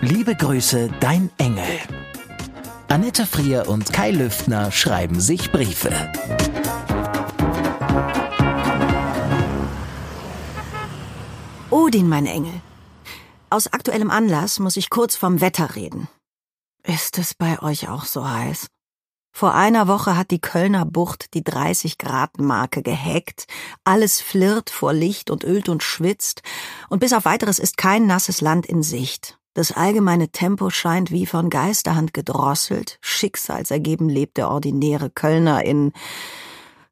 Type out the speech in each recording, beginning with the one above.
Liebe Grüße, dein Engel. Annette Frier und Kai Lüftner schreiben sich Briefe. Odin, mein Engel. Aus aktuellem Anlass muss ich kurz vom Wetter reden. Ist es bei euch auch so heiß? Vor einer Woche hat die Kölner Bucht die 30 Grad Marke gehackt. Alles flirrt vor Licht und ölt und schwitzt. Und bis auf weiteres ist kein nasses Land in Sicht. Das allgemeine Tempo scheint wie von Geisterhand gedrosselt. Schicksalsergeben lebt der ordinäre Kölner in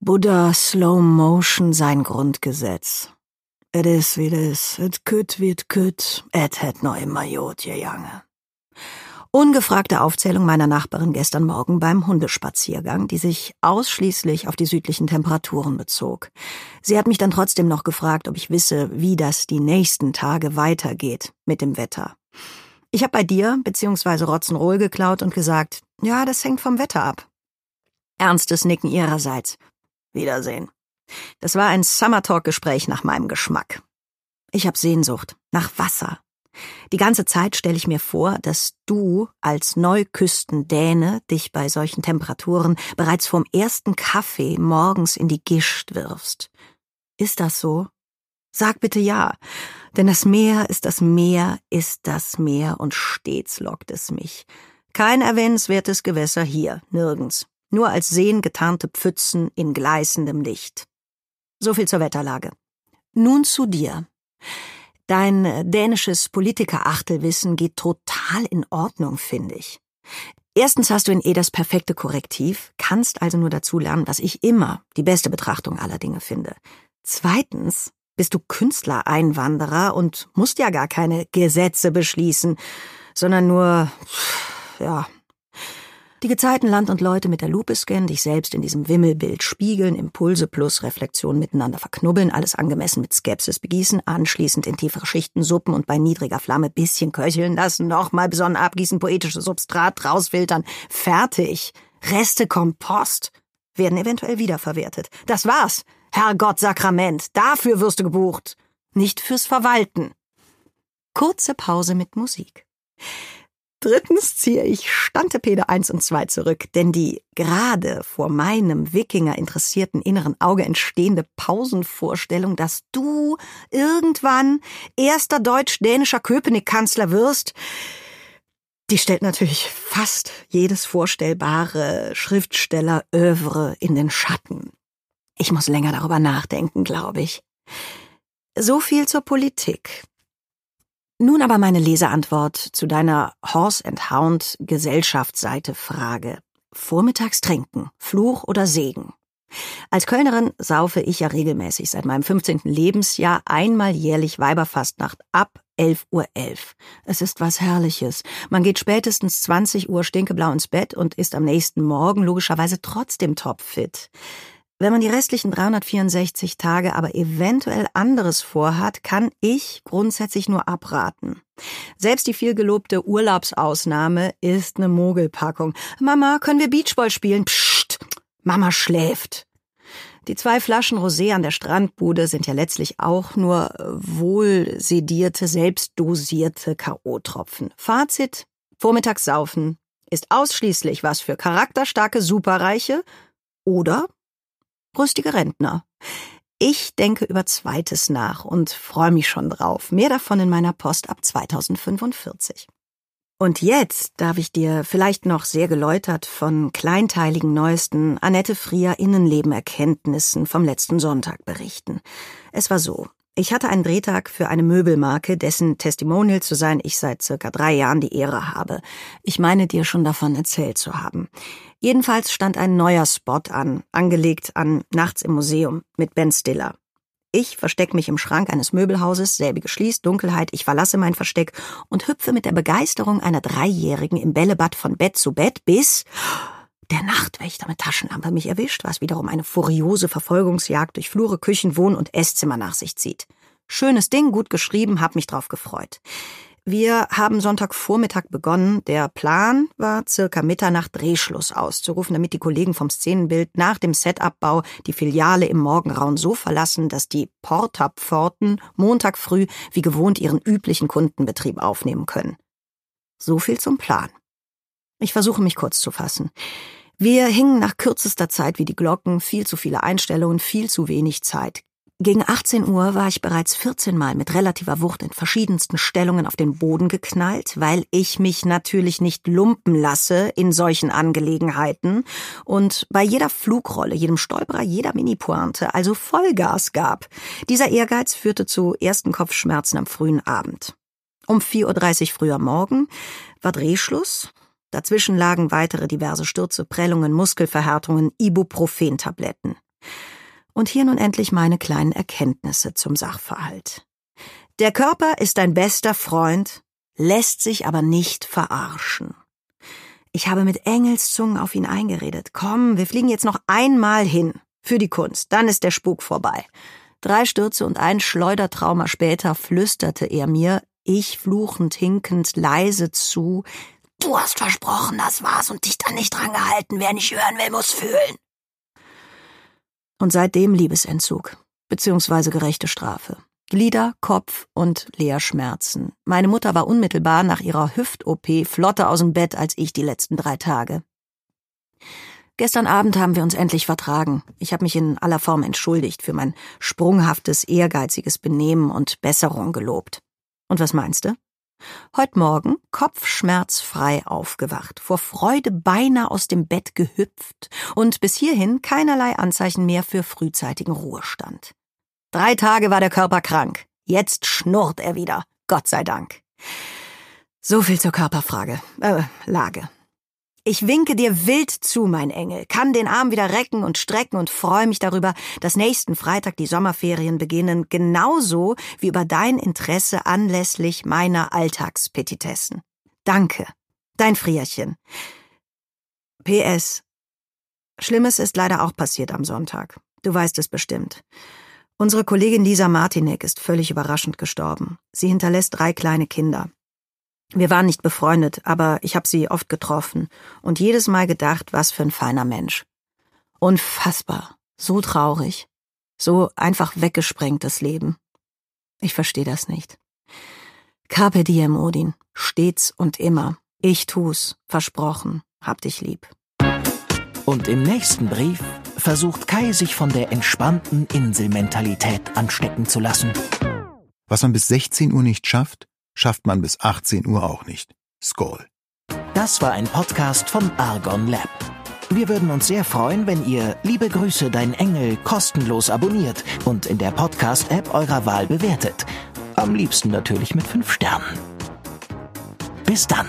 Buddha Slow Motion sein Grundgesetz. Et is wie es, et kütt wird kütt, et het no immer jod, Jange. Ungefragte Aufzählung meiner Nachbarin gestern Morgen beim Hundespaziergang, die sich ausschließlich auf die südlichen Temperaturen bezog. Sie hat mich dann trotzdem noch gefragt, ob ich wisse, wie das die nächsten Tage weitergeht mit dem Wetter. Ich habe bei dir bzw. Rotzenrohl geklaut und gesagt, ja, das hängt vom Wetter ab. Ernstes Nicken ihrerseits. Wiedersehen. Das war ein Summer Talk Gespräch nach meinem Geschmack. Ich habe Sehnsucht nach Wasser. Die ganze Zeit stelle ich mir vor, dass du als Neuküstendäne dich bei solchen Temperaturen bereits vom ersten Kaffee morgens in die Gischt wirfst. Ist das so? Sag bitte ja, denn das Meer ist das Meer, ist das Meer und stets lockt es mich. Kein erwähnenswertes Gewässer hier, nirgends, nur als Seen getarnte Pfützen in gleißendem Licht. So viel zur Wetterlage. Nun zu dir. Dein dänisches Politikerachtelwissen geht total in Ordnung, finde ich. Erstens hast du in eh das perfekte Korrektiv, kannst also nur dazu lernen, was ich immer die beste Betrachtung aller Dinge finde. Zweitens bist du Künstlereinwanderer und musst ja gar keine Gesetze beschließen, sondern nur, ja, die Gezeiten Land und Leute mit der Lupe scannen, dich selbst in diesem Wimmelbild spiegeln, Impulse plus Reflexion miteinander verknubbeln, alles angemessen mit Skepsis begießen, anschließend in tiefere Schichten suppen und bei niedriger Flamme bisschen köcheln lassen, nochmal besonnen abgießen, politisches Substrat rausfiltern. Fertig. Reste Kompost werden eventuell wiederverwertet. Das war's. Herrgott Sakrament, dafür wirst du gebucht. Nicht fürs Verwalten. Kurze Pause mit Musik. Drittens ziehe ich Stantepede 1 und 2 zurück, denn die gerade vor meinem Wikinger interessierten inneren Auge entstehende Pausenvorstellung, dass du irgendwann erster deutsch-dänischer Köpenick-Kanzler wirst, die stellt natürlich fast jedes vorstellbare Schriftsteller-Övre in den Schatten. Ich muss länger darüber nachdenken, glaube ich. So viel zur Politik. Nun aber meine Leseantwort zu deiner Horse and Hound Gesellschaftsseite Frage. Vormittags trinken, Fluch oder Segen? Als Kölnerin saufe ich ja regelmäßig seit meinem 15. Lebensjahr einmal jährlich Weiberfastnacht ab 11.11 Uhr. .11. Es ist was Herrliches. Man geht spätestens 20 Uhr stinkeblau ins Bett und ist am nächsten Morgen logischerweise trotzdem topfit. Wenn man die restlichen 364 Tage aber eventuell anderes vorhat, kann ich grundsätzlich nur abraten. Selbst die vielgelobte Urlaubsausnahme ist eine Mogelpackung. Mama, können wir Beachball spielen? Psst, Mama schläft. Die zwei Flaschen Rosé an der Strandbude sind ja letztlich auch nur wohl sedierte, selbstdosierte K.O.-Tropfen. Fazit: Vormittags saufen ist ausschließlich was für charakterstarke Superreiche oder rüstige Rentner. Ich denke über Zweites nach und freue mich schon drauf. Mehr davon in meiner Post ab 2045. Und jetzt darf ich dir vielleicht noch sehr geläutert von kleinteiligen neuesten Annette Frier Innenleben-Erkenntnissen vom letzten Sonntag berichten. Es war so. Ich hatte einen Drehtag für eine Möbelmarke, dessen Testimonial zu sein ich seit circa drei Jahren die Ehre habe. Ich meine dir schon davon erzählt zu haben. Jedenfalls stand ein neuer Spot an, angelegt an Nachts im Museum mit Ben Stiller. Ich verstecke mich im Schrank eines Möbelhauses, selbige schließt, Dunkelheit, ich verlasse mein Versteck und hüpfe mit der Begeisterung einer Dreijährigen im Bällebad von Bett zu Bett, bis der Nachtwächter mit Taschenlampe mich erwischt, was wiederum eine furiose Verfolgungsjagd durch Flure, Küchen, Wohn- und Esszimmer nach sich zieht. Schönes Ding, gut geschrieben, hab mich drauf gefreut. Wir haben Sonntagvormittag begonnen. Der Plan war, circa Mitternacht Drehschluss auszurufen, damit die Kollegen vom Szenenbild nach dem Setup-Bau die Filiale im Morgenraum so verlassen, dass die Porta-Pforten Montag früh wie gewohnt ihren üblichen Kundenbetrieb aufnehmen können. So viel zum Plan. Ich versuche mich kurz zu fassen. Wir hingen nach kürzester Zeit wie die Glocken, viel zu viele Einstellungen, viel zu wenig Zeit. Gegen 18 Uhr war ich bereits 14 Mal mit relativer Wucht in verschiedensten Stellungen auf den Boden geknallt, weil ich mich natürlich nicht lumpen lasse in solchen Angelegenheiten und bei jeder Flugrolle, jedem Stolperer, jeder Mini-Pointe also Vollgas gab. Dieser Ehrgeiz führte zu ersten Kopfschmerzen am frühen Abend. Um 4.30 Uhr früher Morgen war Drehschluss. Dazwischen lagen weitere diverse Stürze, Prellungen, Muskelverhärtungen, Ibuprofen-Tabletten. Und hier nun endlich meine kleinen Erkenntnisse zum Sachverhalt. Der Körper ist dein bester Freund, lässt sich aber nicht verarschen. Ich habe mit Engelszungen auf ihn eingeredet. Komm, wir fliegen jetzt noch einmal hin. Für die Kunst. Dann ist der Spuk vorbei. Drei Stürze und ein Schleudertrauma später flüsterte er mir, ich fluchend, hinkend, leise zu, Du hast versprochen, das war's und dich dann nicht dran gehalten. Wer nicht hören will, muss fühlen. Und seitdem Liebesentzug, beziehungsweise gerechte Strafe. Glieder, Kopf und Leerschmerzen. Meine Mutter war unmittelbar nach ihrer Hüft-OP flotter aus dem Bett als ich die letzten drei Tage. Gestern Abend haben wir uns endlich vertragen. Ich habe mich in aller Form entschuldigt für mein sprunghaftes, ehrgeiziges Benehmen und Besserung gelobt. Und was meinst du? Heut Morgen kopfschmerzfrei aufgewacht, vor Freude beinahe aus dem Bett gehüpft und bis hierhin keinerlei Anzeichen mehr für frühzeitigen Ruhestand. Drei Tage war der Körper krank. Jetzt schnurrt er wieder. Gott sei Dank. So viel zur Körperfrage, äh, Lage. Ich winke dir wild zu, mein Engel, kann den Arm wieder recken und strecken und freue mich darüber, dass nächsten Freitag die Sommerferien beginnen, genauso wie über dein Interesse anlässlich meiner Alltagspetitessen. Danke. Dein Frierchen. PS. Schlimmes ist leider auch passiert am Sonntag. Du weißt es bestimmt. Unsere Kollegin Lisa Martinek ist völlig überraschend gestorben. Sie hinterlässt drei kleine Kinder. Wir waren nicht befreundet, aber ich habe sie oft getroffen und jedes Mal gedacht, was für ein feiner Mensch. Unfassbar, so traurig, so einfach weggesprengtes Leben. Ich verstehe das nicht. Carpe diem, Odin, stets und immer. Ich tu's, versprochen, hab dich lieb. Und im nächsten Brief versucht Kai sich von der entspannten Inselmentalität anstecken zu lassen. Was man bis 16 Uhr nicht schafft, schafft man bis 18 Uhr auch nicht. Skoll. Das war ein Podcast von Argon Lab. Wir würden uns sehr freuen, wenn ihr Liebe Grüße, dein Engel kostenlos abonniert und in der Podcast-App eurer Wahl bewertet. Am liebsten natürlich mit 5 Sternen. Bis dann.